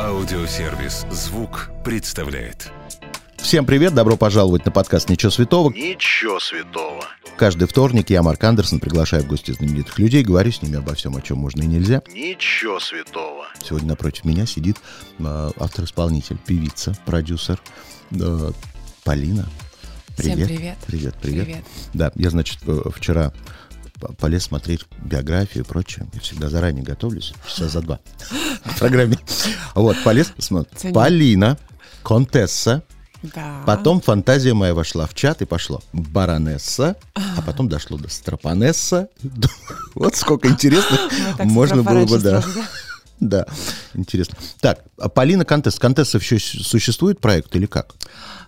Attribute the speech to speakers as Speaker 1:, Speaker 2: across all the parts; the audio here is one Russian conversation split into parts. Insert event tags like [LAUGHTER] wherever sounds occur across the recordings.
Speaker 1: Аудиосервис «Звук» представляет.
Speaker 2: Всем привет, добро пожаловать на подкаст «Ничего святого».
Speaker 3: Ничего святого.
Speaker 2: Каждый вторник я, Марк Андерсон, приглашаю в гости знаменитых людей, говорю с ними обо всем, о чем можно и нельзя.
Speaker 3: Ничего святого.
Speaker 2: Сегодня напротив меня сидит э, автор-исполнитель, певица, продюсер э, Полина.
Speaker 4: Всем привет.
Speaker 2: Привет, привет.
Speaker 4: Привет.
Speaker 2: Да, я, значит, э, вчера полез смотреть биографию и прочее. Я всегда заранее готовлюсь, часа за два в программе. Вот, полез, смотри. Полина, контесса,
Speaker 4: Да.
Speaker 2: Потом фантазия моя вошла в чат и пошло баронесса, а потом дошло до стропонесса. [LAUGHS] Вот сколько интересных
Speaker 4: Ну,
Speaker 2: можно было бы, да. [LAUGHS] Да, интересно. Так, а Полина Контесс. Контесса еще существует проект или как?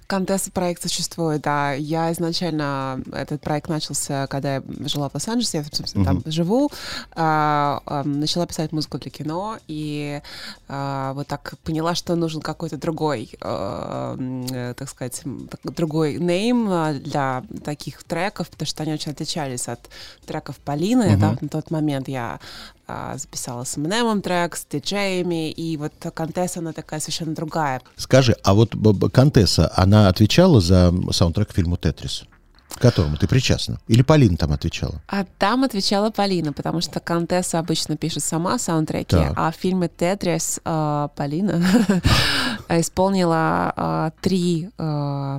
Speaker 4: Контест проект существует, да. Я изначально, этот проект начался, когда я жила в Лос-Анджелесе, я, собственно, там живу, а, а, начала писать музыку для кино, и а, вот так поняла, что нужен какой-то другой, а, э, так сказать, другой нейм а, для таких треков, потому что они очень отличались от треков Полины. да, на тот момент я а, записала с Эминемом трек, с диджеями, и вот Контесс, она такая совершенно другая.
Speaker 2: Скажи, а вот Контесса, она отвечала за саундтрек к фильму «Тетрис», к которому ты причастна? Или Полина там отвечала?
Speaker 4: А там отвечала Полина, потому что Контесса обычно пишет сама саундтреки,
Speaker 2: Так.
Speaker 4: а в фильме «Тетрис» э, Полина [LAUGHS] исполнила э, три, э,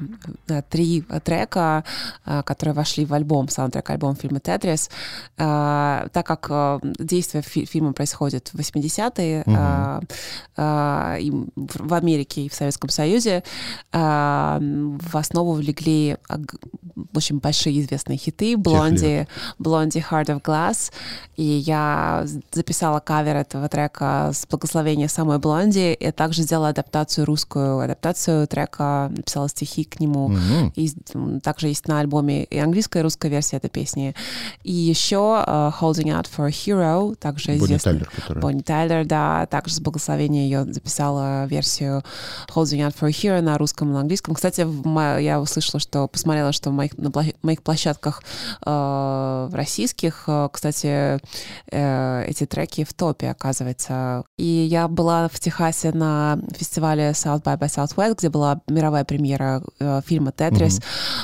Speaker 4: три трека, э, которые вошли в альбом, саундтрек-альбом фильма «Тетрис». Э, так как э, действие фи- фильма происходит в 80-е, э, э, и в Америке и в Советском Союзе, э, в основу легли э, г- очень большие известные хиты «Блонди», «Блонди Heart of Glass», и я записала кавер этого трека с благословения самой Блонди, и также сделала адаптацию, русскую адаптацию трека, написала стихи к нему.
Speaker 2: Мгм.
Speaker 4: И также есть на альбоме и английская, и русская версия этой песни. И еще э, «Holding Out for a Hero», также
Speaker 2: Бонни
Speaker 4: известный.
Speaker 2: Тайлер, которая-
Speaker 4: Бонни Тайлер, да, также с благословения ее записала версию Holding Out for a Hero на русском и на английском. Кстати, я услышала, что посмотрела, что в моих, на моих площадках э, российских, э, кстати, э, эти треки в топе, оказывается. И я была в Техасе на фестивале South by by Southwest, где была мировая премьера э, фильма «Тетрис».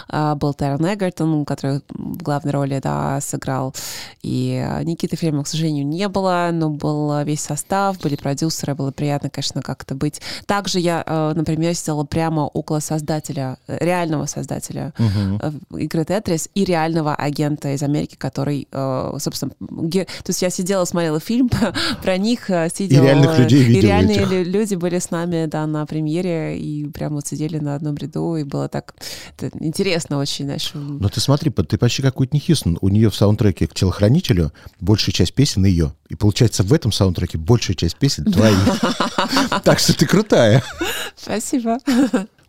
Speaker 4: Э, был Террен Эгертон, который в главной роли, да, сыграл. И э, Никиты Филимова, к сожалению, не было, но был весь состав, были продюсеры, было приятно, конечно, как-то быть. Также я, э, например, сидела прямо около создателя, реального создателя э, игры Тетрис и реального агента из Америки, который, э, собственно, ге- то есть я сидела, смотрела фильм [LAUGHS] про них, э, сидела...
Speaker 2: реальных людей
Speaker 4: И
Speaker 2: видела
Speaker 4: реальные
Speaker 2: этих.
Speaker 4: лю- люди были с нами, да, на премьере, и прямо вот сидели на одном ряду, и было так это интересно очень, знаешь.
Speaker 2: Но ты смотри, ты почти как Уитни Хьюстон. У нее в саундтреке к «Телохранителю» большая часть песен ее. И получается, в этом саундтреке большая часть песен твои. [LAUGHS] Так что ты крутая.
Speaker 4: Спасибо.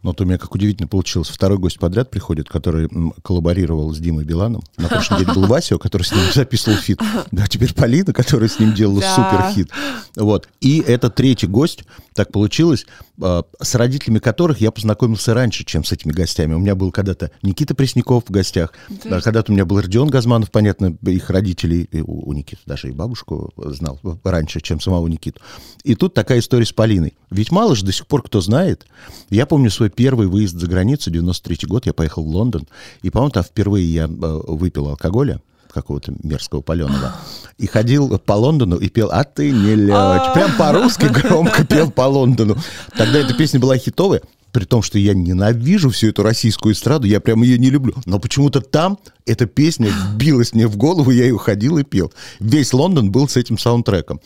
Speaker 2: Ну, вот у меня как удивительно получилось. Второй гость подряд приходит, который коллаборировал с Димой Биланом. На прошлой неделе был Вася, который с ним записывал feat. Да, теперь Полина, которая с ним делала
Speaker 4: Да.
Speaker 2: супер хит. Вот. И это третий гость. Так получилось, э, с родителями которых я познакомился раньше, чем с этими гостями. У меня был когда-то Никита Пресняков в гостях. Да, когда-то у меня был Родион Газманов, понятно, их родителей, и у, у Никиты даже и бабушку знал раньше, чем самого Никиту. И тут такая история с Полиной. Ведь мало же до сих пор кто знает. Я помню свой первый выезд за границу, 93 год, я поехал в Лондон, и, по-моему, там впервые я э, выпил алкоголя, какого-то мерзкого паленого, и ходил по Лондону и пел «А ты не лечь». Прям по-русски громко пел по Лондону. Тогда эта песня была хитовая, при том, что я ненавижу всю эту российскую эстраду, я прям ее не люблю. Но почему-то там эта песня вбилась мне в голову, я ее ходил и пел. Весь Лондон был с этим саундтреком.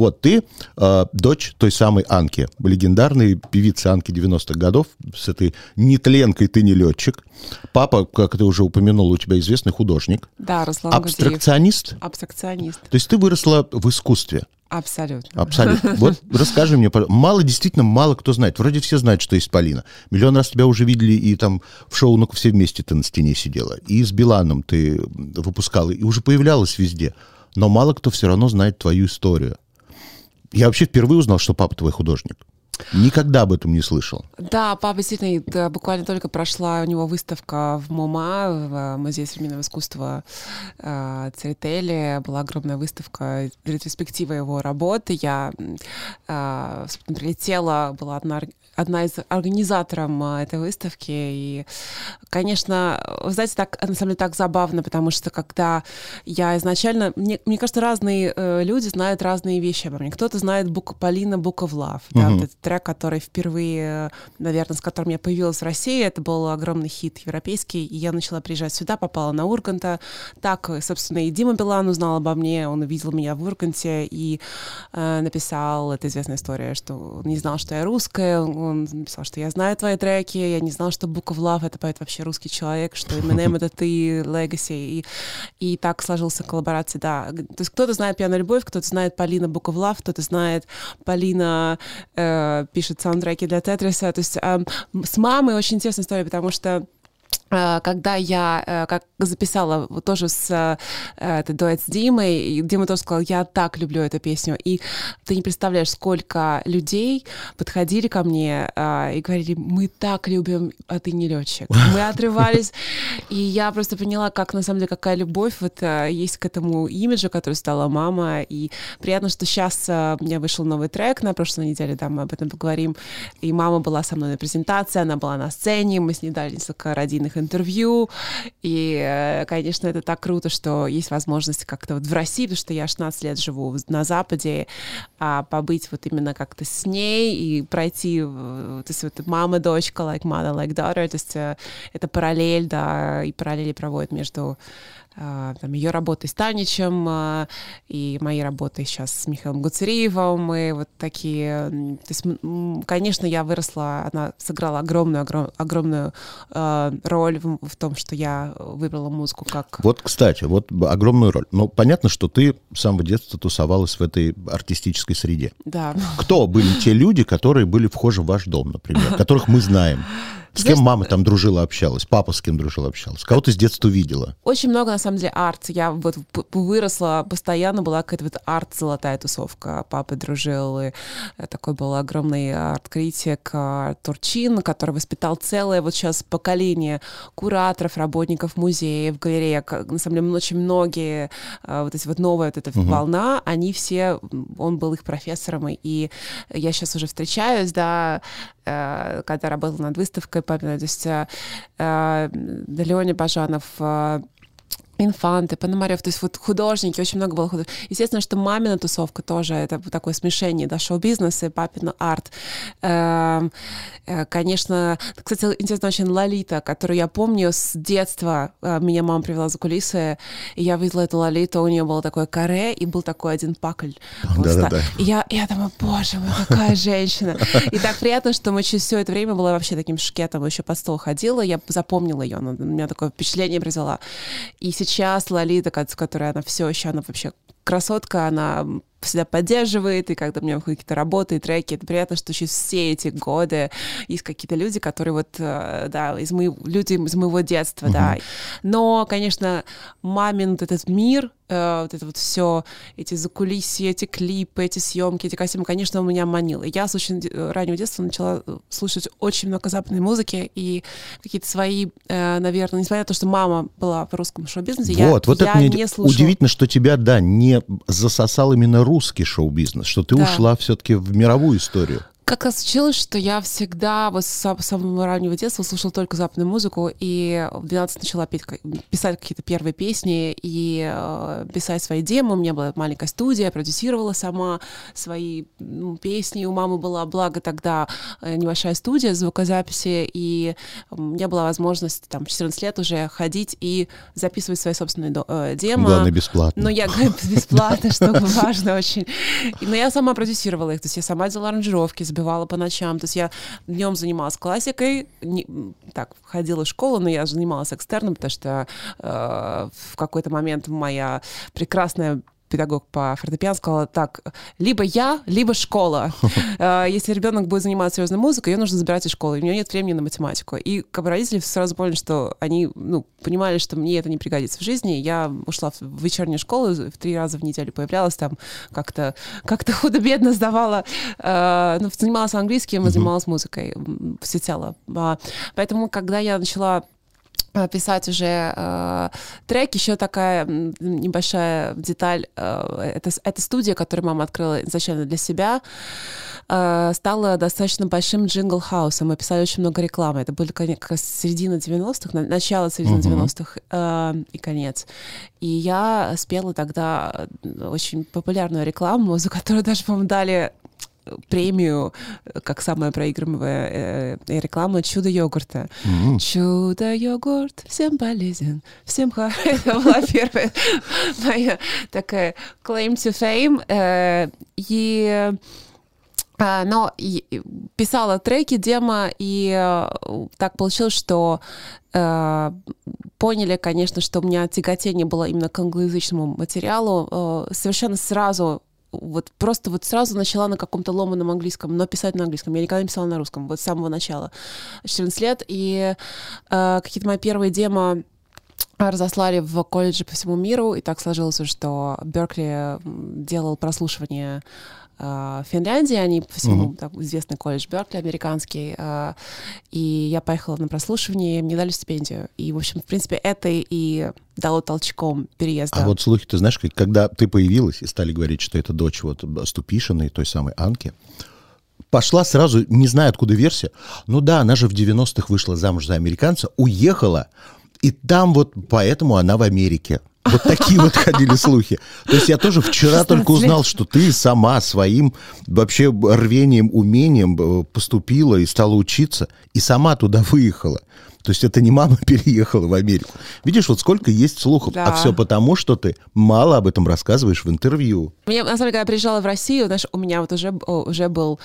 Speaker 2: Вот ты э, дочь той самой Анки, легендарной певицы Анки 90-х годов, с этой нетленкой ты не летчик. Папа, как ты уже упомянул, у тебя известный художник.
Speaker 4: Да, Руслан.
Speaker 2: Абстракционист.
Speaker 4: Абстракционист.
Speaker 2: То есть ты выросла в искусстве.
Speaker 4: Абсолютно.
Speaker 2: Абсолютно. [LAUGHS] Вот расскажи мне, мало, действительно, мало кто знает. Вроде все знают, что есть Полина. Миллион раз тебя уже видели, и там в шоу «Ну-ка все вместе» ты на стене сидела. И с Биланом ты выпускала, и уже появлялась везде. Но мало кто все равно знает твою историю. Я вообще впервые узнал, что папа твой художник. Никогда об этом не слышал.
Speaker 4: Да, папа действительно, да, буквально только прошла у него выставка в МОМА, в э, Музее современного искусства э, Церетели. Была огромная выставка, ретроспектива его работы. Я э, прилетела, была одна одна из организаторов а, этой выставки. И, конечно, вы знаете, так, на самом деле так забавно, потому что когда я изначально... Мне, мне кажется, разные э, люди знают разные вещи обо мне. Кто-то знает Бука, Полина Book of Love, да, вот этот трек, который впервые, наверное, с которым я появилась в России. Это был огромный хит европейский, и я начала приезжать сюда, попала на Урганта. Так, собственно, и Дима Билан узнал обо мне, он увидел меня в Урганте и э, написал, это известная история, что он не знал, что я русская, он написал, что я знаю твои треки, я не знал, что Book of Love это поет вообще русский человек, что Eminem это ты, Legacy, и, и так сложился коллаборация, да. То есть кто-то знает Пьяная любовь, кто-то знает Полина Book of Love, кто-то знает Полина э, пишет саундтреки для Тетриса, то есть э, с мамой очень интересная история, потому что когда я э, как записала тоже с э, это дуэт с Димой, и Дима тоже сказал, я так люблю эту песню, и ты не представляешь, сколько людей подходили ко мне и говорили, мы так любим, а ты не летчик. Мы [LAUGHS] отрывались, и я просто поняла, как на самом деле какая любовь вот есть к этому имиджу, который стала мама, и приятно, что сейчас у меня вышел новый трек на прошлой неделе, да, мы об этом поговорим, и мама была со мной на презентации, она была на сцене, мы с ней дали несколько родийных интервью. И, э, конечно, это так круто, что есть возможность как-то вот в России, потому что я 16 лет живу на Западе, а побыть вот именно как-то с ней и пройти, то есть вот мама, дочка, like mother, like daughter, то есть э, это параллель, да, и параллели проводят между там, ее работой с Таничем а, и моей работой сейчас с Михаилом Гуцериевым. Мы вот такие... То есть, конечно, я выросла, она сыграла огромную, огром, огромную э, роль в, в том, что я выбрала музыку как...
Speaker 2: Вот, кстати, вот огромную роль. Но понятно, что ты с самого детства тусовалась в этой артистической среде.
Speaker 4: Да.
Speaker 2: Кто были те люди, которые были вхожи в ваш дом, например, которых мы знаем? [LAUGHS] С Знаешь, кем мама там дружила, общалась? Папа с кем дружила, общалась? Кого ты с детства видела?
Speaker 4: Очень много, на самом деле, арт. Я вот выросла, постоянно была какая-то вот арт-золотая тусовка. Папа дружил, и э, такой был огромный арт-критик э, Турчин, который воспитал целое вот сейчас поколение кураторов, работников музеев, галереек. На самом деле, очень многие, э, вот эти вот новая вот эта угу. волна, они все, он был их профессором, и я сейчас уже встречаюсь, да, когда работала над выставкой, Великой Победы. То есть э, э Леоня Бажанов, э, Инфанты, Пономарев, то есть вот художники, очень много было художников. Естественно, что мамина тусовка тоже, это такое смешение, да, шоу-бизнес и папина арт. Эм, э, конечно, кстати, интересно очень Лолита, которую я помню с детства, э, меня мама привела за кулисы, и я видела эту Лолиту, у нее было такое каре, и был такой один пакль.
Speaker 2: Да-да-да.
Speaker 4: И я, я думаю, боже мой, какая женщина. И так приятно, что мы через все это время была вообще таким шкетом, еще по столу ходила, я запомнила ее, она меня такое впечатление произвела. И сейчас сейчас Лолита, с которой она все еще, она вообще красотка, она всегда поддерживает, и когда у меня какие-то работы и треки, это приятно, что через все эти годы есть какие-то люди, которые вот, э, да, из моего, люди из моего детства, uh-huh. да. Но, конечно, мамин вот этот мир, э, вот это вот все, эти закулисья, эти клипы, эти съемки, эти костюмы, конечно, у меня манило. Я с очень раннего детства начала слушать очень много западной музыки и какие-то свои, э, наверное, несмотря на то, что мама была в русском шоу-бизнесе,
Speaker 2: вот,
Speaker 4: я,
Speaker 2: вот
Speaker 4: я
Speaker 2: это
Speaker 4: не слушала.
Speaker 2: Удивительно, что тебя, да, не засосал именно русский шоу-бизнес, что ты да. ушла все-таки в мировую историю
Speaker 4: как раз случилось, что я всегда вот с самого раннего детства слушала только западную музыку, и в 12 начала петь, писать какие-то первые песни и э, писать свои демы. У меня была маленькая студия, я продюсировала сама свои ну, песни. У мамы была, благо, тогда э, небольшая студия звукозаписи, и у меня была возможность там 14 лет уже ходить и записывать свои собственные э, демо.
Speaker 2: Главное, бесплатно.
Speaker 4: Но я [LAUGHS] бесплатно, что [LAUGHS] важно очень. Но я сама продюсировала их, то есть я сама делала аранжировки, забивала по ночам. То есть я днем занималась классикой, не, так, ходила в школу, но я занималась экстерном, потому что э, в какой-то момент моя прекрасная педагог по фортепиано сказала, так, либо я, либо школа. [LAUGHS] Э, если ребенок будет заниматься серьезной музыкой, ее нужно забирать из школы, у нее нет времени на математику. И как бы родители сразу поняли, что они ну, понимали, что мне это не пригодится в жизни. Я ушла в вечернюю школу, в три раза в неделю появлялась там, как-то как худо-бедно сдавала, э, ну, занималась английским, занималась музыкой всецело. А, поэтому, когда я начала писать уже э, трек. Еще такая небольшая деталь. Э, это, это студия, которую мама открыла изначально для себя, э, стала достаточно большим jingle house ом. Мы писали очень много рекламы. Это были как раз середина 90-х, начало середины uh-huh. 90-х э, и конец. И я спела тогда очень популярную рекламу, за которую даже, по-моему, дали премию как самая проигрываемая э, э, реклама чудо йогурта. Mm-hmm. Чудо йогурт всем полезен, всем [LAUGHS] хорошо. Это была первая моя такая claim to fame. Э, и а, но писала треки, демо, и так получилось, что поняли, конечно, что у меня тяготение было именно к англоязычному материалу. совершенно сразу вот просто вот сразу начала на каком-то ломаном английском, но писать на английском. Я никогда не писала на русском, вот с самого начала, 14 лет. И э, какие-то мои первые демо разослали в колледжи по всему миру, и так сложилось, что Беркли делал прослушивание в Финляндии, они по всему, mm-hmm. так, известный колледж Беркли, американский, э, и я поехала на прослушивание, мне дали стипендию. И, в общем, в принципе, это и дало толчком переезда.
Speaker 2: А вот слухи, ты знаешь, когда ты появилась и стали говорить, что это дочь вот Ступишиной, той самой Анки, пошла сразу, не знаю, откуда версия, ну да, она же в 90-х вышла замуж за американца, уехала, и там вот поэтому она в Америке. Вот такие вот ходили слухи. То есть я тоже вчера только узнал, что ты сама своим вообще рвением, умением э, поступила и стала учиться, и сама туда выехала. То есть это не мама [LAUGHS] переехала в Америку. Видишь, вот сколько есть слухов. А да. А все потому, что ты мало об этом рассказываешь в интервью.
Speaker 4: Мне, на самом деле, когда я приезжала в Россию, знаешь, у меня вот уже, уже был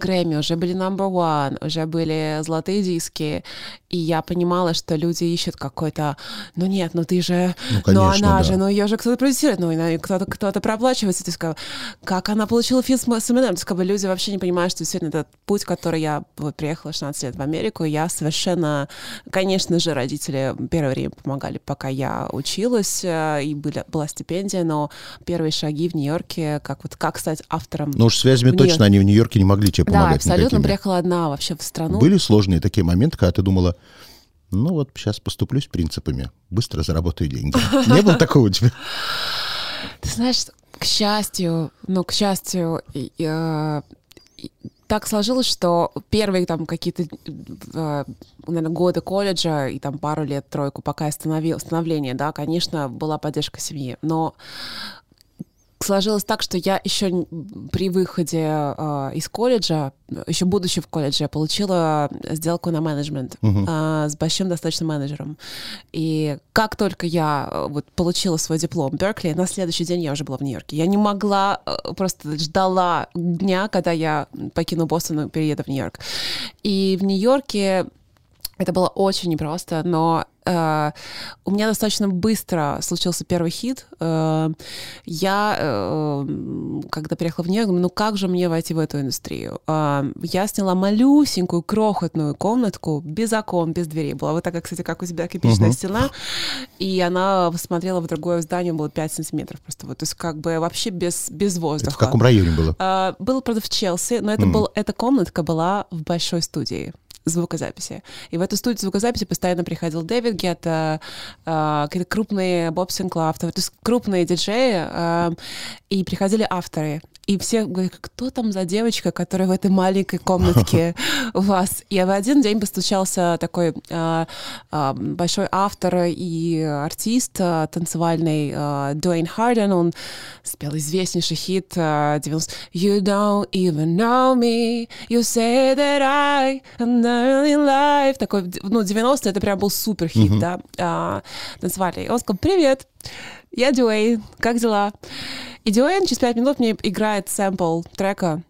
Speaker 4: Грэмми, уже были number one, уже были золотые диски, и я понимала, что люди ищут какой-то, ну нет, ну ты же, ну, конечно, ну она да. же, ну ее же кто-то продюсирует, ну кто-то кто-то проплачивается, то есть как, как она получила feat с Эминем, то есть как бы люди вообще не понимают, что действительно этот путь, который я вот приехала 16 лет в Америку, я совершенно, конечно же, родители первое время помогали, пока я училась, э, и были, была стипендия, но первые шаги в Нью-Йорке, как вот как стать автором.
Speaker 2: Ну уж связями точно они в Нью-Йорке не могли тебе помогать.
Speaker 4: Да, абсолютно
Speaker 2: никакими.
Speaker 4: приехала одна вообще в страну.
Speaker 2: Были сложные такие моменты, когда ты думала, ну вот сейчас поступлюсь принципами, быстро заработаю деньги. [LAUGHS] Не было такого у тебя?
Speaker 4: Ты знаешь, к счастью, ну, к счастью, э, так сложилось, что первые там какие-то, э, наверное, годы колледжа и там пару лет, тройку, пока я становление, да, конечно, была поддержка семьи, но сложилось так, что я еще при выходе э, из колледжа, еще будучи в колледже, получила сделку на менеджмент uh-huh. э, с большим достаточно менеджером. И как только я э, вот получила свой диплом Беркли, на следующий день я уже была в Нью-Йорке. Я не могла, просто ждала дня, когда я покину Бостон и перееду в Нью-Йорк. И в Нью-Йорке это было очень непросто, но э, у меня достаточно быстро случился первый хит. Э, я, э, когда приехала в Нью-Йорк, думаю, ну как же мне войти в эту индустрию? Э, я сняла малюсенькую, крохотную комнатку, без окон, без дверей. Была вот такая, кстати, как у тебя кирпичная uh-huh. стена. И она смотрела в другое здание, было 5 сантиметров просто. Вот, то есть как бы вообще без, без воздуха.
Speaker 2: Это в каком районе было?
Speaker 4: Э, было, правда, в Челси, но это uh-huh. был, эта комнатка была в большой студии звукозаписи. И в эту студию звукозаписи постоянно приходил Дэвид Гетта, э, какие-то крупные Боб Синклав, то есть крупные диджеи, э, и приходили авторы. И все говорят, кто там за девочка, которая в этой маленькой комнатке [LAUGHS] у вас? И в один день постучался такой э, э, большой автор и артист э, танцевальный э, Дуэйн Харден. Он спел известнейший хит э, 90 You don't even know me, you say that I am early life. Такой, ну, 90 это прям был супер хит, mm-hmm. да, э, танцевальный. И он сказал, привет, я Дуэйн, как дела? И Дуэйн через пять минут мне играет сэмпл трека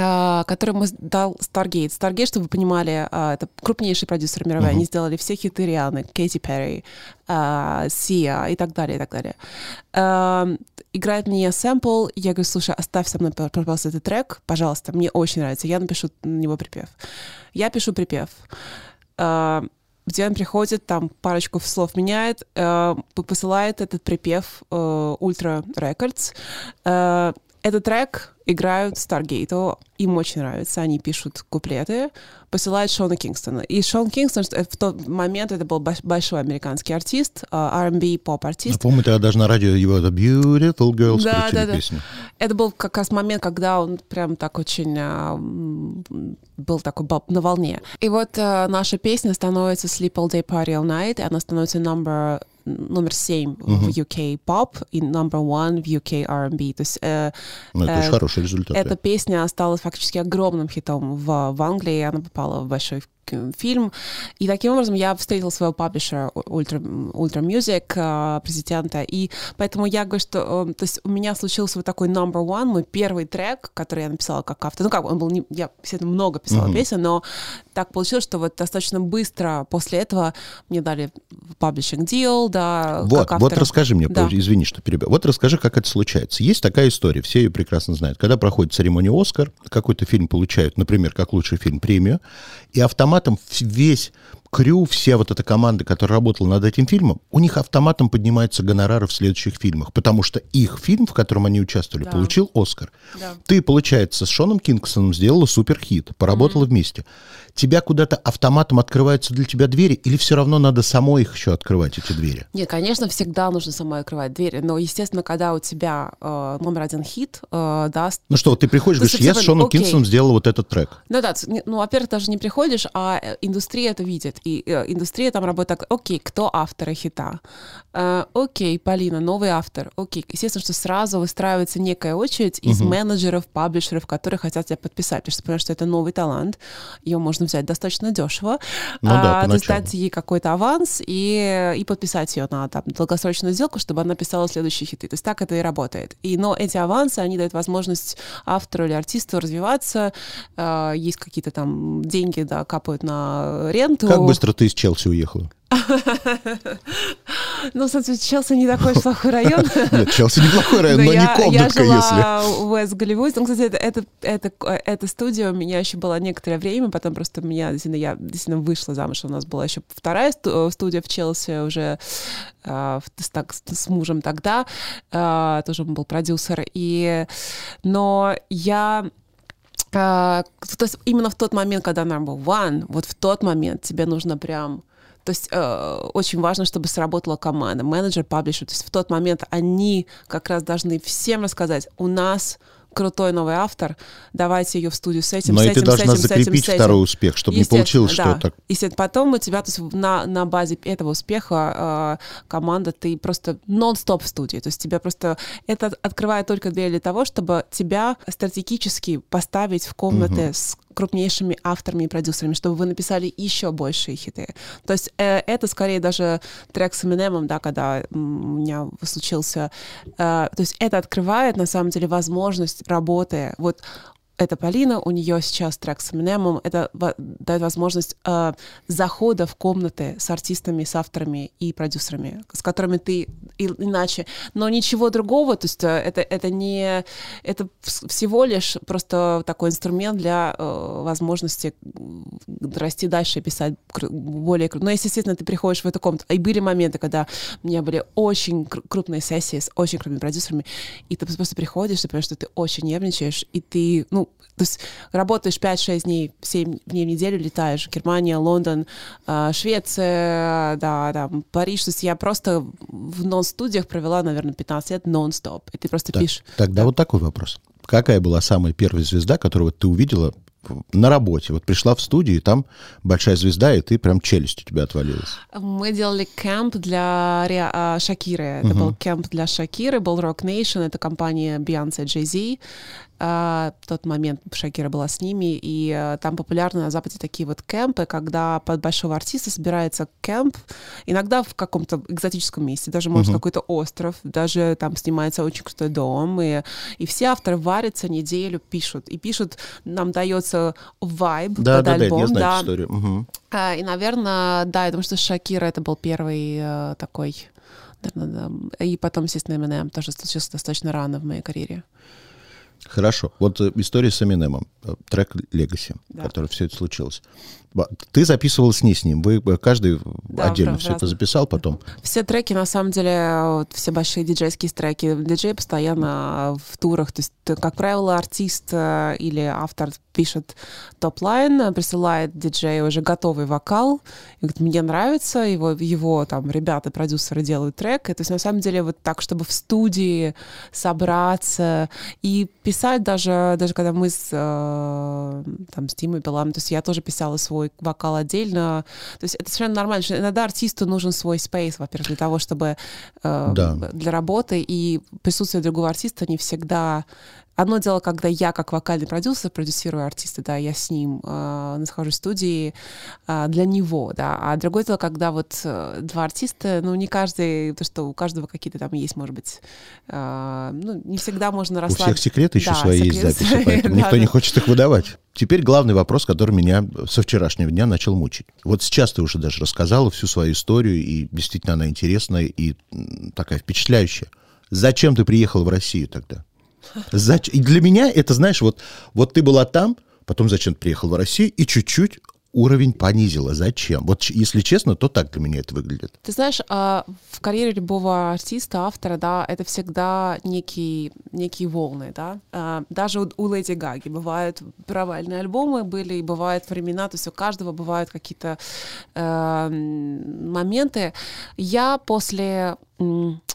Speaker 4: а, который мы дал Stargate. Stargate, чтобы вы понимали, а, это крупнейший продюсер мировой. Uh-huh. Они сделали все хиты Рианы, Кэти Перри, Сия и так далее, и так далее. А, играет мне сэмпл, я говорю, слушай, оставь со мной, пожалуйста, этот трек, пожалуйста, мне очень нравится, я напишу на него припев. Я пишу припев. Диан приходит, там парочку слов меняет, посылает этот припев Ultra Records. Этот трек играют Stargate, им очень нравится, они пишут куплеты, посылают Шона Кингстона. И Шон Кингстон в тот момент это был большой американский артист, а, R&B поп-артист.
Speaker 2: Я помню, тогда даже на радио его The Beautiful Girls
Speaker 4: да,
Speaker 2: да,
Speaker 4: да.
Speaker 2: песню.
Speaker 4: Это был как раз момент, когда он прям так очень а, был такой на волне. И вот наша песня становится Sleep All Day Party All Night, и она становится number номер семь uh-huh. в UK pop и number one в UK R&B. То есть, э,
Speaker 2: ну, это
Speaker 4: э,
Speaker 2: очень хороший результат.
Speaker 4: Эта
Speaker 2: да.
Speaker 4: песня стала фактически огромным хитом в, в Англии, она попала в большой фильм. И таким образом я встретила своего паблишера Ultra, Ultra Music, президента. И поэтому я говорю, что э, то есть у меня случился вот такой number one, мой первый трек, который я написала как автор. Ну как, он был не... Я действительно много писала uh-huh. песен, но так получилось, что вот достаточно быстро после этого мне дали publishing deal, да,
Speaker 2: Вот, вот расскажи мне,
Speaker 4: да.
Speaker 2: извини, что перебил. Вот расскажи, как это случается. Есть такая история, все ее прекрасно знают. Когда проходит церемония «Оскар», какой-то фильм получают, например, как лучший фильм, премию, и автоматом весь крю, вся вот эта команда, которая работала над этим фильмом, у них автоматом поднимаются гонорары в следующих фильмах, потому что их фильм, в котором они участвовали,
Speaker 4: Да.
Speaker 2: получил Оскар.
Speaker 4: Да.
Speaker 2: Ты, получается, с Шоном Кингсоном сделала суперхит, поработала вместе. Тебя куда-то автоматом открываются для тебя двери, или все равно надо самой их еще открывать, эти двери?
Speaker 4: Нет, конечно, всегда нужно самой открывать двери, но, естественно, когда у тебя э, номер один хит, э, да,
Speaker 2: Ну что, ты приходишь, говоришь, я с Шоном
Speaker 4: окей.
Speaker 2: Кингсоном сделала вот этот трек.
Speaker 4: Ну да, ну, во-первых, даже не приходишь, а э, индустрия это видит. И э, индустрия там работает так, окей, кто авторы хита? Э, окей, Полина, новый автор. Окей, естественно, что сразу выстраивается некая очередь из менеджеров, паблишеров, которые хотят тебя подписать, потому что понимаешь, что это новый талант, ее можно взять достаточно дешево,
Speaker 2: Ну да,
Speaker 4: а, дать ей какой-то аванс и, и подписать ее на там, долгосрочную сделку, чтобы она писала следующие хиты. То есть так это и работает. И, но эти авансы, они дают возможность автору или артисту развиваться, э, есть какие-то там деньги, да, капают на ренту.
Speaker 2: Как быстро ты из Челси уехала?
Speaker 4: Ну, кстати, Челси не такой уж плохой район. [LAUGHS]
Speaker 2: Нет, Челси неплохой район, [LAUGHS] но не
Speaker 4: я, я
Speaker 2: комнатка, если.
Speaker 4: жила в West Голливуд. Ну, кстати, это, это, эта студия у меня еще была некоторое время, потом просто меня, действительно, я действительно вышла замуж. У нас была еще вторая сту- студия в Челси уже в- с, мужем тогда. А, тоже он был продюсер. И, но я то есть именно в тот момент, когда number one, вот в тот момент тебе нужно прям то есть э, очень важно, чтобы сработала команда, менеджер, паблишер. То есть в тот момент они как раз должны всем рассказать, у нас крутой новый автор, давайте ее в студию с этим,
Speaker 2: Но
Speaker 4: с
Speaker 2: и ты
Speaker 4: этим, с
Speaker 2: должна
Speaker 4: этим, с этим,
Speaker 2: закрепить
Speaker 4: с этим.
Speaker 2: второй успех, чтобы не получилось,
Speaker 4: да.
Speaker 2: так...
Speaker 4: Естественно, потом у тебя то есть, на, на базе этого успеха э, команда, ты просто нон-стоп в студии. То есть тебя просто... Это открывает только двери для того, чтобы тебя стратегически поставить в комнаты с крупнейшими авторами и продюсерами, чтобы вы написали еще большие хиты. То есть э, это скорее даже трек с Eminem, да, когда у меня случился... э, то есть это открывает, на самом деле, возможность работы. Вот это Полина, у нее сейчас трек с Eminem, это дает возможность э, захода в комнаты с артистами, с авторами и продюсерами, с которыми ты иначе, но ничего другого, то есть э, это, это не, это вс- всего лишь просто такой инструмент для э, возможности расти дальше писать более круто. Но если, естественно, ты приходишь в эту комнату, и были моменты, когда у меня были очень кру- крупные сессии с очень крупными продюсерами, и ты просто приходишь, ты понимаешь, что ты очень нервничаешь, и ты, ну, то есть работаешь 5-6 дней, 7 дней в неделю летаешь. Германия, Лондон, э, Швеция, да, да, Париж. То есть я просто в нон-студиях провела, наверное, 15 лет нон-стоп. И ты просто
Speaker 2: Так,
Speaker 4: пишешь.
Speaker 2: Тогда вот такой вопрос. Какая была самая первая звезда, которую ты увидела на работе? Вот пришла в студию, и там большая звезда, и ты прям челюсть у тебя отвалилась.
Speaker 4: Мы делали кемп для Риа- а, Шакиры. Это был кемп для Шакиры, был Rock Nation, это компания Beyoncé, Jay-Z. А, в тот момент Шакира была с ними, и а, там популярны на Западе такие вот кемпы, когда под большого артиста собирается кемп, иногда в каком-то экзотическом месте, даже, может, uh-huh. какой-то остров, даже там снимается очень крутой дом, и, и все авторы варятся неделю, пишут, и пишут, нам дается вайб
Speaker 2: да,
Speaker 4: под
Speaker 2: да,
Speaker 4: альбом.
Speaker 2: Да, я знаю
Speaker 4: да.
Speaker 2: эту историю. Угу.
Speaker 4: А, и, наверное, да, я думаю, что Шакира это был первый э, такой. И потом, естественно, Eminem тоже случился достаточно рано в моей карьере.
Speaker 2: Хорошо. Вот э, история с Эминемом, э, трек Legacy, да. который все это случилось. Ты записывал с ней с ним, вы э, каждый да, отдельно все это записал потом?
Speaker 4: Все треки, на самом деле, вот, все большие диджейские треки, диджей постоянно в турах, то есть, как правило, артист или автор пишет top line, присылает диджею уже готовый вокал, и говорит, мне нравится, его, его там ребята, продюсеры делают трек, и, то есть на самом деле вот так, чтобы в студии собраться и писать даже, даже когда мы с, э, там, с Тимой Белам, то есть я тоже писала свой вокал отдельно, то есть это совершенно нормально, что иногда артисту нужен свой space, во-первых, для того, чтобы э, да. для работы, и присутствие другого артиста не всегда Одно дело, когда я как вокальный продюсер продюсирую артиста, да, я с ним э, нахожусь в студии э, для него, да, а другое дело, когда вот э, два артиста, ну, не каждый, то, что у каждого какие-то там есть, может быть, э, ну, не всегда можно расслабиться.
Speaker 2: У всех секреты еще да, свои секрет... есть записи, поэтому [LAUGHS] никто не хочет их выдавать. Теперь главный вопрос, который меня со вчерашнего дня начал мучить. Вот сейчас ты уже даже рассказала всю свою историю, и действительно она интересная и такая впечатляющая. Зачем ты приехал в Россию тогда? Зач... И для меня это, знаешь, вот, вот ты была там, потом зачем ты приехал в Россию и чуть-чуть уровень понизила. Зачем? Вот если честно, то так для меня это выглядит.
Speaker 4: Ты знаешь, а, в карьере любого артиста, автора, да, это всегда некие, некие волны, да. А, даже у Леди Гаги бывают провальные альбомы были, и бывают времена, то есть у каждого бывают какие-то э, моменты. Я после,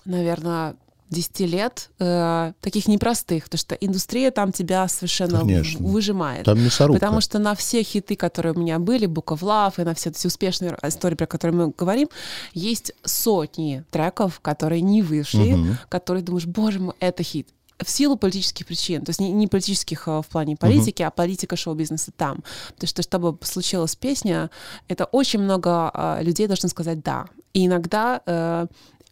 Speaker 4: наверное, 10 лет, э, таких непростых, потому что индустрия там тебя совершенно Конечно. выжимает.
Speaker 2: Там мясорубка.
Speaker 4: Потому что на все хиты, которые у меня были, Book of Love и на все эти успешные истории, про которые мы говорим, есть сотни треков, которые не вышли, угу. которые думаешь, боже мой, это хит в силу политических причин, то есть не, не политических а, в плане политики, uh-huh. а политика шоу-бизнеса там. Потому что чтобы случилась песня, это очень много а, людей должны сказать «да». И иногда э,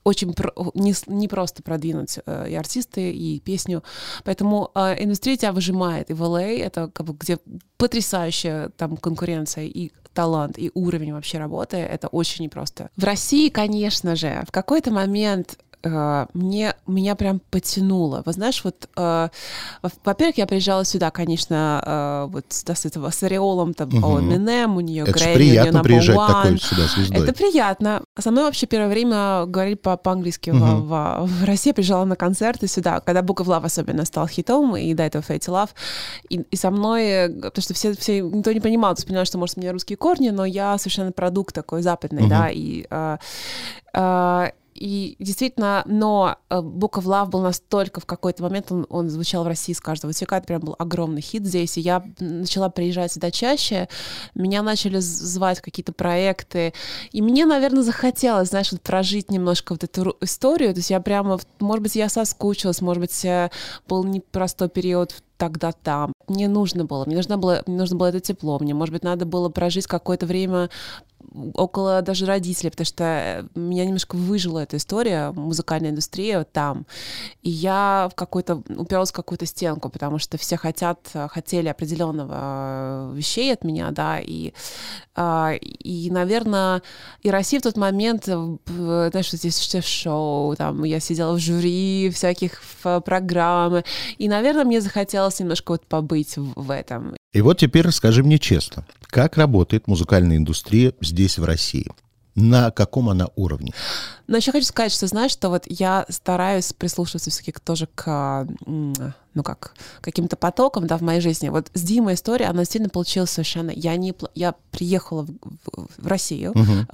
Speaker 4: очень про, не, не просто продвинуть э, и артисты, и песню. Поэтому э, индустрия тебя выжимает. И в LA а это как бы где потрясающая там конкуренция и талант, и уровень вообще работы. Это очень непросто. В России, конечно же, в какой-то момент э, мне, меня прям потянуло. Вы знаешь, вот, э, во-первых, я приезжала сюда, конечно, э, вот да, с этого с ореолом, там, угу. Eminem, у нее Грэмми,
Speaker 2: приятно у
Speaker 4: нее
Speaker 2: приезжать one. такой сюда звездой.
Speaker 4: Это приятно. Со мной вообще первое время говорили по- по-английски угу. в, в, в России. Я приезжала на концерты сюда, когда Book of Love особенно стал хитом, и до этого Fate Love. И, и со мной, потому что все, все, никто не понимал, то есть поняла, что, может, у меня русские корни, но я совершенно продукт такой западный, угу. да, и э, э, и действительно, но Book of Love был настолько в какой-то момент, он, он звучал в России с каждого высека, это прям был огромный хит здесь, и я начала приезжать сюда чаще, меня начали звать какие-то проекты, и мне, наверное, захотелось, знаешь, вот прожить немножко вот эту историю, то есть я прямо, может быть, я соскучилась, может быть, э, был непростой период тогда там. Мне нужно было, мне нужно было, мне нужно было это тепло, мне, может быть, надо было прожить какое-то время около даже родителей, потому что э, меня немножко выжила эта история, музыкальная индустрия там. И я в какой-то уперлась в какую-то стенку, потому что все хотят, хотели определенного э, вещей от меня, да, и, а, и наверное, и Россия в тот момент, знаешь, что здесь все шоу, там, я сидела в жюри всяких программ, и, наверное, мне захотелось немножко вот побыть в, в этом.
Speaker 2: И вот теперь расскажи мне честно, как работает музыкальная индустрия здесь, в России? На каком она уровне?
Speaker 4: Но еще хочу сказать, что знаешь, что вот я стараюсь прислушиваться все-таки тоже к, ну как, каким-то потокам, да, в моей жизни. Вот с Димой история, она действительно получилась совершенно... Я, не, я приехала в, в, Россию uh-huh.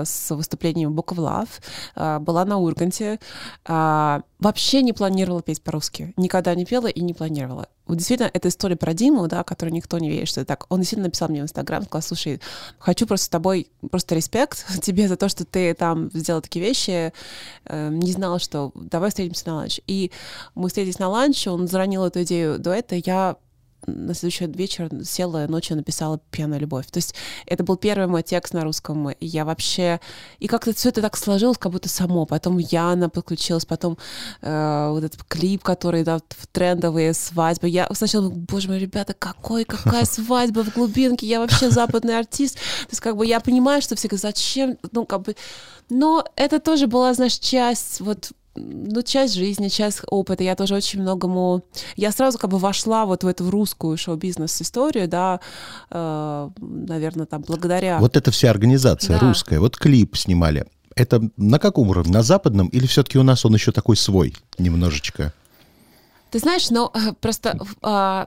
Speaker 4: э, с выступлением Book of Love, э, была на Урганте, э, вообще не планировала петь по-русски. Никогда не пела и не планировала. Вот действительно, эта история про Диму, да, которой никто не верит, что это так. Он действительно написал мне в Инстаграм, сказал, слушай, хочу просто с тобой, просто респект [LAUGHS] тебе за то, что ты там сделал такие вещи. Э, не знала, что давай встретимся на ланч. И мы встретились на ланч, он заронила эту идею до этого, я на следующий вечер села, ночью написала «Пьяная любовь». То есть это был первый мой текст на русском, и я вообще... И как-то все это так сложилось, как будто само. Потом Яна подключилась, потом э, вот этот клип, который, да, в трендовые свадьбы. Я сначала, боже мой, ребята, какой, какая [LAUGHS] свадьба в глубинке, я вообще западный артист. То есть как бы я понимаю, что все говорят, зачем, ну как бы... Но это тоже была, знаешь, часть вот ну, часть жизни, часть опыта. Я тоже очень многому... Я сразу как бы вошла вот в эту русскую шоу-бизнес-историю, да, э, наверное, там, благодаря...
Speaker 2: Вот это вся организация да. русская. Вот клип снимали. Это на каком уровне? На западном? Или все-таки у нас он еще такой свой немножечко?
Speaker 4: Ты знаешь, ну, просто... Э,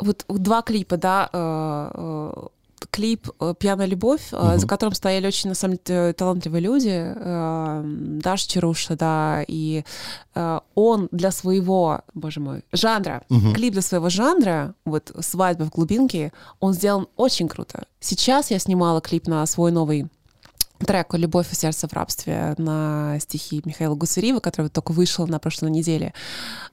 Speaker 4: вот два клипа, да, э, э клип э, «Пьяная любовь», угу. за которым стояли очень, на самом деле, талантливые люди. Э, Даша Чаруша, да, и он для своего, боже мой, жанра, угу. клип для своего жанра, вот «Свадьба в глубинке», он сделан очень круто. Сейчас я снимала клип на свой новый трек «Любовь и сердце в рабстве» на стихи Михаила Гусариева, который только вышел на прошлой неделе.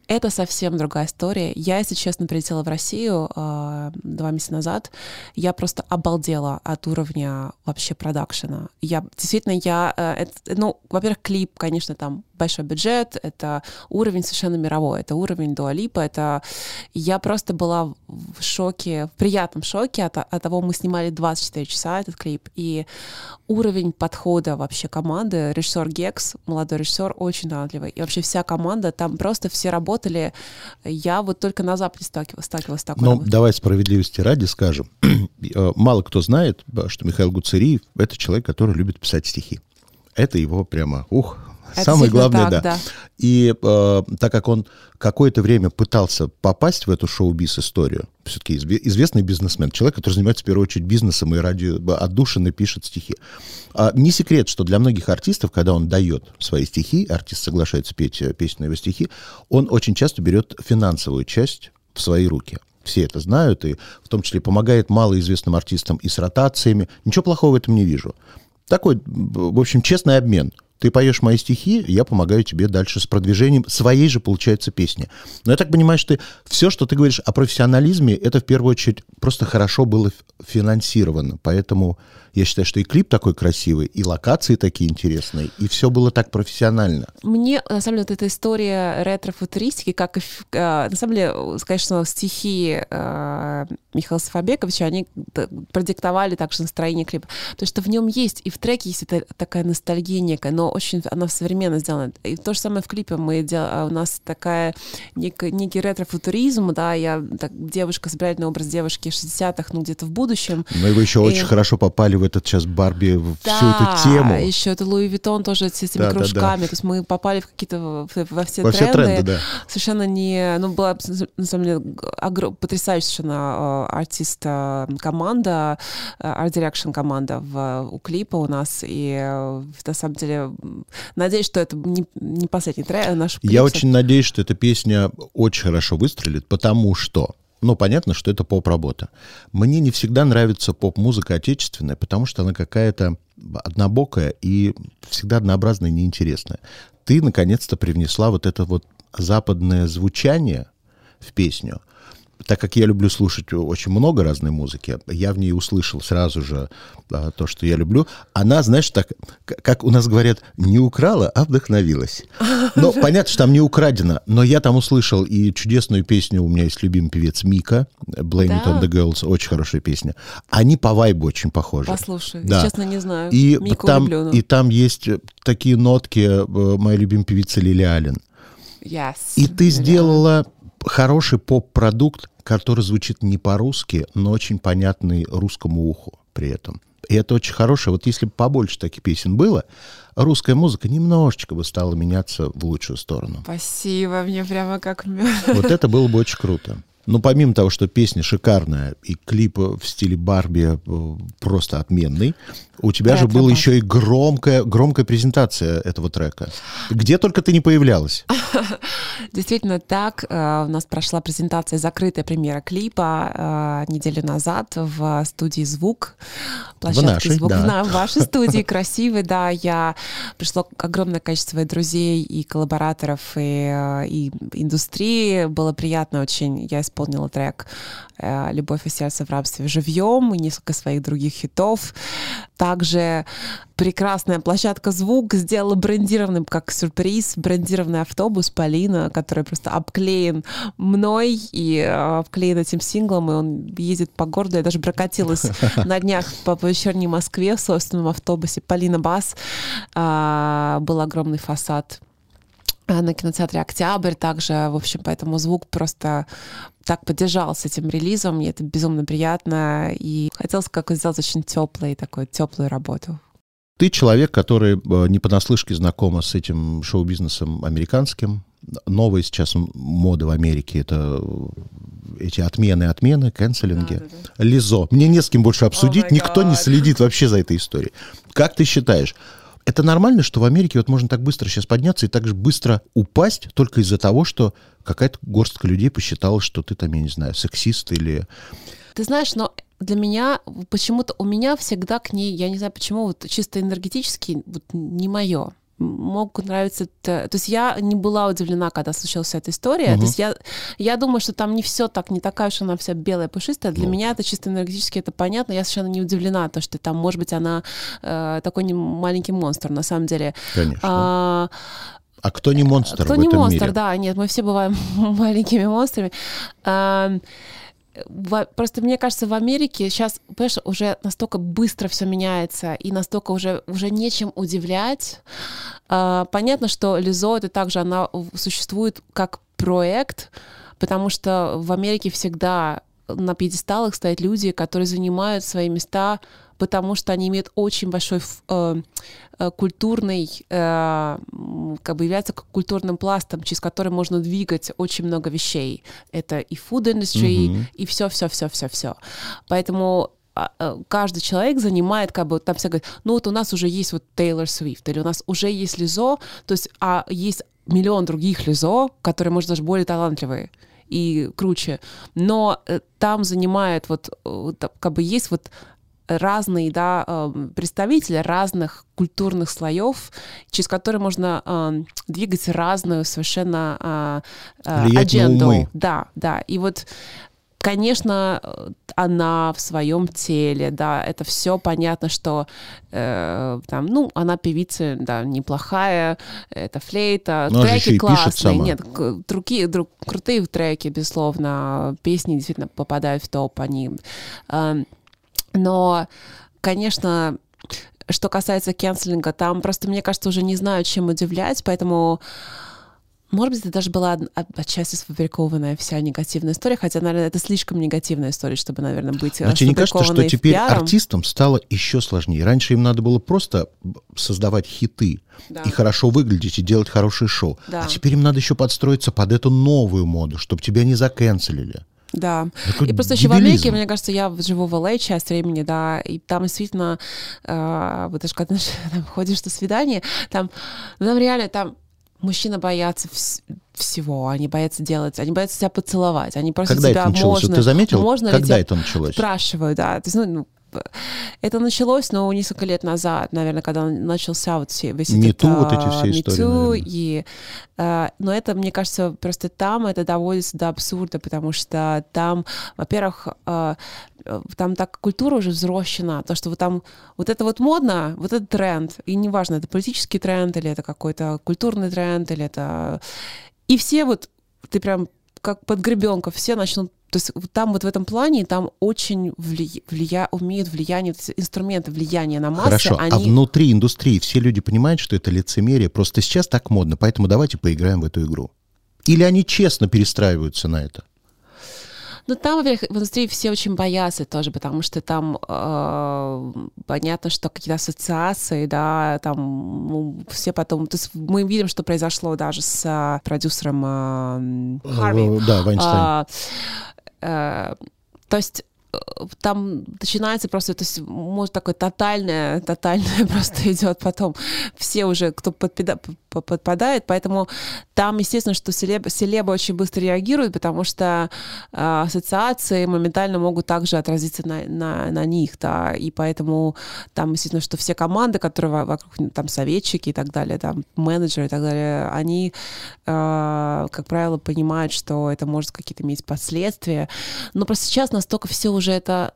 Speaker 4: Это совсем другая история. Я, если честно, прилетела в Россию э, два месяца назад. Я просто обалдела от уровня вообще продакшена. Я действительно, я... Э, это, ну, во-первых, клип, конечно, там большой бюджет, это уровень совершенно мировой, это уровень Дуалипа, это... Я просто была в шоке, в приятном шоке от, от того, мы снимали 24 часа этот клип, и уровень подхода вообще команды, режиссер Гекс, молодой режиссер, очень талантливый, и вообще вся команда, там просто все работали, я вот только на Западе сталкивалась, сталкивалась с такой
Speaker 2: Ну, давай справедливости ради скажем, [CLEARS THROAT] э, мало кто знает, что Михаил Гуцериев — это человек, который любит писать стихи. Это его прямо, ух, это Самое главное, так, да. да. И э, так как он какое-то время пытался попасть в эту шоу-биз-историю, все-таки известный бизнесмен, человек, который занимается в первую очередь бизнесом и ради отдушины пишет стихи. А не секрет, что для многих артистов, когда он дает свои стихи, артист соглашается петь э, песню на его стихи, он очень часто берет финансовую часть в свои руки все это знают, и в том числе помогает малоизвестным артистам и с ротациями. Ничего плохого в этом не вижу. Такой, в общем, честный обмен. Ты поешь мои стихи, я помогаю тебе дальше с продвижением своей же, получается, песни. Но я так понимаю, что ты, все, что ты говоришь о профессионализме, это в первую очередь просто хорошо было финансировано. Поэтому я считаю, что и клип такой красивый, и локации такие интересные, и все было так профессионально.
Speaker 4: Мне, на самом деле, вот эта история ретро-футуристики, как, э, на самом деле, конечно, стихи э, Михаила Сафабековича, они продиктовали также настроение клипа. То, что в нем есть, и в треке есть такая ностальгия некая, но очень она современно сделана. И то же самое в клипе мы дел... А у нас такая некий, некий ретро-футуризм, да, я так, девушка, собирательный образ девушки 60-х, ну, где-то в будущем.
Speaker 2: Но вы еще и... очень хорошо попали в этот сейчас Барби, в да, всю эту тему.
Speaker 4: еще это Луи Виттон тоже с этими да, кружками. Да, да. То есть мы попали в какие-то во все во тренды. Все тренды да. Совершенно не... Ну, была, на самом деле, потрясающая совершенно э, артист э, команда, э, Art Direction команда в, у клипа у нас. И на самом деле надеюсь, что это не, не последний трек наш клип.
Speaker 2: Я очень надеюсь, что эта песня очень хорошо выстрелит, потому что ну, понятно, что это поп-работа. Мне не всегда нравится поп-музыка отечественная, потому что она какая-то однобокая и всегда однообразная и неинтересная. Ты, наконец-то, привнесла вот это вот западное звучание в песню — так как я люблю слушать очень много разной музыки, я в ней услышал сразу же а, то, что я люблю. Она, знаешь, так, как у нас говорят, не украла, а вдохновилась. [LAUGHS] Но понятно, что там не украдено, но я там услышал и чудесную песню, у меня есть любимый певец Мика, Blame да? It on the Girls, очень хорошая песня. Они по вайбу очень похожи.
Speaker 4: Послушай, да. честно не знаю.
Speaker 2: И Мику там, люблю, но... и там есть такие нотки э, моей любимой певицы Лили Аллен.
Speaker 4: Yes.
Speaker 2: И ты сделала хороший поп-продукт, который звучит не по-русски, но очень понятный русскому уху при этом. И это очень хорошее. Вот если бы побольше таких песен было, русская музыка немножечко бы стала меняться в лучшую сторону.
Speaker 4: Спасибо, мне прямо как...
Speaker 2: Вот это было бы очень круто. Но помимо того, что песня шикарная и клип в стиле Барби э, просто отменный, у тебя же была еще и громкая, громкая презентация этого трека. Где только ты не появлялась. [LAUGHS]
Speaker 4: Действительно так. Э, у нас прошла презентация, закрытая премьера клипа э, неделю назад в студии «Звук».
Speaker 2: В нашей,
Speaker 4: «Звук».
Speaker 2: да.
Speaker 4: В вашей [LAUGHS] студии красивой, да. Я пришло огромное количество друзей и коллабораторов, и, и индустрии. Было приятно очень. Я исполнила трек э, «Любовь и сердце в рабстве живьем» и несколько своих других хитов. Также прекрасная площадка «Звук» сделала брендированным, как сюрприз, брендированный автобус Полина, который просто обклеен мной и э, обклеен этим синглом, и он ездит по городу. Я даже прокатилась [LAUGHS] на днях по, вечерней Москве в собственном автобусе. Полина Бас. А, был огромный фасад Э, на кинотеатре «Октябрь» также, в общем, поэтому звук просто так поддержал с этим релизом, и это безумно приятно, и хотелось как сделать очень теплый, такую теплую работу.
Speaker 2: Ты человек, который э, не понаслышке знакома с этим шоу-бизнесом американским. Новая сейчас мода в Америке — это эти отмены, отмены, канцелинги. Да, да, да. Лизо. Мне не с кем больше обсудить, oh никто не следит вообще за этой историей. Как ты считаешь, это нормально, что в Америке вот можно так быстро сейчас подняться и так же быстро упасть только из-за того, что какая-то горстка людей посчитала, что ты там, я не знаю, сексист или...
Speaker 4: Ты знаешь, но для меня почему-то у меня всегда к ней, я не знаю почему, вот чисто энергетически вот не мое могут нравиться... То есть я не была удивлена, когда случилась эта история. Угу. То есть я, я думаю, что там не все так, не такая уж она вся белая, пушистая. Для ну. меня это чисто энергетически это понятно. Я совершенно не удивлена, то, что там, может быть, она э, такой не маленький монстр, на самом деле.
Speaker 2: Конечно. А, а кто не монстр
Speaker 4: Кто
Speaker 2: в
Speaker 4: не
Speaker 2: этом
Speaker 4: монстр,
Speaker 2: мире?
Speaker 4: да, нет, мы все бываем [LAUGHS] маленькими монстрами. А, Просто мне кажется, в Америке сейчас, понимаешь, уже настолько быстро все меняется, и настолько уже, уже нечем удивлять. А, понятно, что Лизо это также она существует как проект, потому что в Америке всегда на пьедесталах стоят люди, которые занимают свои места потому что они имеют очень большой э, э, культурный, э, как бы являются культурным пластом, через который можно двигать очень много вещей. Это и food industry, mm-hmm. и все-все-все-все-все. Поэтому а, э, каждый человек занимает, как бы, там все говорят, ну вот у нас уже есть вот Тейлор Свифт, или у нас уже есть Лизо, то есть, а есть миллион других Лизо, которые, может, даже более талантливые и круче, но э, там занимает вот, как бы есть вот разные да, эм, представители разных культурных слоев, через которые можно э, двигать разную совершенно э, э, адженду. Да, да. И вот конечно, она в своем теле, да, это все понятно, что э, там, ну, она певица, да, неплохая, это флейта,
Speaker 2: Но
Speaker 4: треки классные, нет, другие, друг, крутые треки, безусловно, песни действительно попадают в топ, они э, но, конечно, что касается кенселинга, там просто, мне кажется, уже не знаю, чем удивлять, поэтому может быть, это даже была отчасти сфабрикованная вся негативная история, хотя, наверное, это слишком негативная история, чтобы, наверное, быть
Speaker 2: Значит, тебе не кажется, что теперь пиаром? артистам стало еще сложнее? Раньше им надо было просто создавать хиты да. и хорошо выглядеть, и делать хорошее шоу. Да. А теперь им надо еще подстроиться под эту новую моду, чтобы тебя не заканцелили.
Speaker 4: Да. Такой и просто еще в Америке, мне кажется, я живу в LA часть времени, да, и там действительно, э, вот даже когда [LAUGHS] там, ходишь на свидание, там, ну, там реально, там мужчины боятся вс- всего, они боятся делать, они боятся себя поцеловать, они просят
Speaker 2: Когда
Speaker 4: тебя,
Speaker 2: это началось?
Speaker 4: можно,
Speaker 2: Ты заметил,
Speaker 4: можно
Speaker 2: когда
Speaker 4: ли
Speaker 2: это началось?
Speaker 4: Спрашиваю, да, то есть, ну, это началось, но несколько лет назад, наверное, когда начался вот все, весь
Speaker 2: Me
Speaker 4: этот...
Speaker 2: too, вот эти все истории,
Speaker 4: и, uh, но это, мне кажется, просто там это доводится до абсурда, потому что там, во-первых, uh, там так культура уже взрощена, то, что вот там вот это вот модно, вот этот тренд, и неважно, это политический тренд, или это какой-то культурный тренд, или это... И все вот, ты прям как под гребенков, все начнут то есть там вот в этом плане, там очень влия, влия, умеют влияние, инструменты влияния на массы.
Speaker 2: Хорошо,
Speaker 4: они...
Speaker 2: а внутри индустрии все люди понимают, что это лицемерие, просто сейчас так модно, поэтому давайте поиграем в эту игру. Или они честно перестраиваются на это?
Speaker 4: Ну, там, во-первых, в индустрии все очень боятся тоже, потому что там э, понятно, что какие-то ассоциации, да, там ну, все потом... То есть мы видим, что произошло даже с э, продюсером э, Харви.
Speaker 2: Да, Вайнштейн.
Speaker 4: Э, э, то есть там начинается просто, то есть, может, такое тотальное, тотальное [LAUGHS] просто идет потом. Все уже, кто подпада, подпадает, поэтому там, естественно, что селеб, селебы очень быстро реагируют, потому что э, ассоциации моментально могут также отразиться на, на, на них, да, и поэтому там, естественно, что все команды, которые вокруг, там, советчики и так далее, там, менеджеры и так далее, они, э, как правило, понимают, что это может какие-то иметь последствия, но просто сейчас настолько все уже это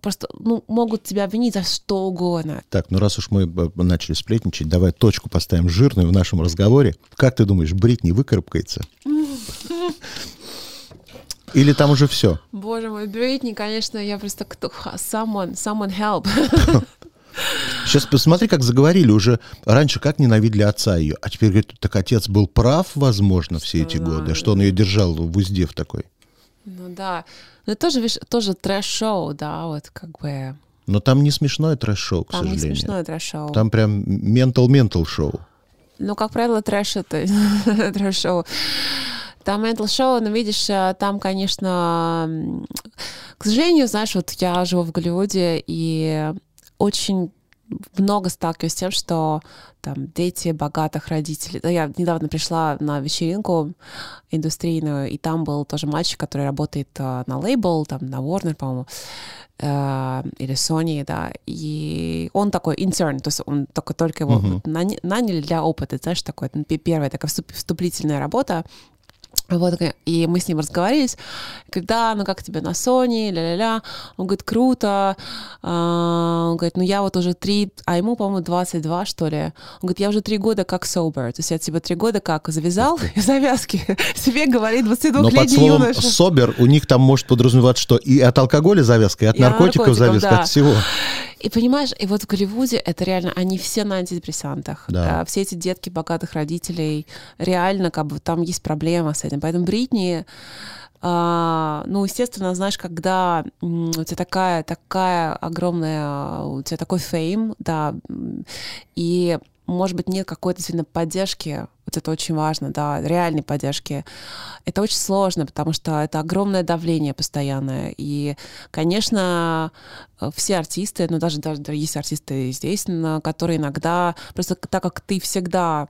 Speaker 4: просто ну, могут тебя обвинить за что угодно.
Speaker 2: Так, ну раз уж мы э, начали сплетничать, давай точку поставим жирную в нашем разговоре. Как ты думаешь, Бритни выкарабкается? [LAUGHS] Или там уже все?
Speaker 4: Боже мой, Бритни, конечно, я просто кто... Someone, someone help. [LAUGHS]
Speaker 2: Сейчас посмотри, как заговорили уже. Раньше как ненавидели отца ее, а теперь говорят, так отец был прав, возможно, все эти годы, что он ее держал в узде в такой.
Speaker 4: Ну да. Но это тоже, видишь, тоже трэш-шоу, да, вот как бы...
Speaker 2: Но там не смешное трэш-шоу, к
Speaker 4: там
Speaker 2: сожалению.
Speaker 4: Там не смешное трэш-шоу.
Speaker 2: Там прям ментал-ментал шоу.
Speaker 4: Ну, как правило, трэш это [LAUGHS] трэш-шоу. Там mental шоу, но видишь, э, там, конечно, к сожалению, знаешь, вот я живу в Голливуде, и очень много сталкиваюсь с тем, что там дети богатых родителей. Я недавно пришла на вечеринку индустрийную, и там был тоже мальчик, который работает uh, на лейбл, там на Warner, по-моему, uh, или Sony, да, и он такой intern, то есть он только, только его uh-huh. наняли для опыта, знаешь, такой, первая такая вступительная работа, вот, и мы с ним разговаривались, когда, ну как тебе на Sony, ля-ля-ля, он говорит, круто, а, он говорит, ну я вот уже три, а ему, по-моему, 22, что ли, он говорит, я уже три года как sober, то есть я типа три года как завязал [LAUGHS] завязки, себе говорит 22-летний
Speaker 2: юноша. Но под словом собер у них там может подразумеваться, что и от алкоголя завязка, и от и наркотиков, наркотиков завязка, да. от всего.
Speaker 4: И понимаешь, и вот в Голливуде это реально, они все на антидепрессантах.
Speaker 2: Да.
Speaker 4: А, все эти детки богатых родителей, реально как бы там есть проблема с этим. Поэтому Бритни, а, ну, естественно, знаешь, когда у тебя такая, такая огромная, у тебя такой фейм, да, и может быть, нет какой-то действительно поддержки, вот это очень важно, да, реальной поддержки. Это очень сложно, потому что это огромное давление постоянное. И, конечно, все артисты, ну даже, даже есть артисты здесь, которые иногда, просто так как ты всегда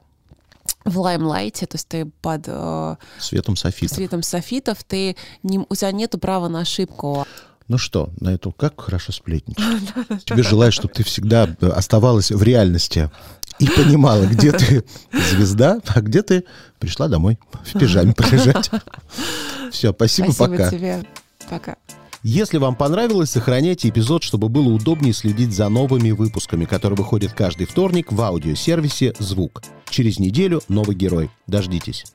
Speaker 4: в лаймлайте, то есть ты под э,
Speaker 2: светом софитов.
Speaker 4: Светом софитов, ты не, у тебя нет права на ошибку.
Speaker 2: Ну что, на эту как хорошо сплетничать. [LAUGHS] Тебе желаю, чтобы ты всегда оставалась в реальности и понимала, где ты [LAUGHS] звезда, а где ты пришла домой в пижаме [LAUGHS] полежать. Все, спасибо,
Speaker 4: спасибо
Speaker 2: пока.
Speaker 4: тебе. Пока.
Speaker 2: Если вам понравилось, сохраняйте эпизод, чтобы было удобнее следить за новыми выпусками, которые выходят каждый вторник в аудиосервисе «Звук». Через неделю новый герой. Дождитесь.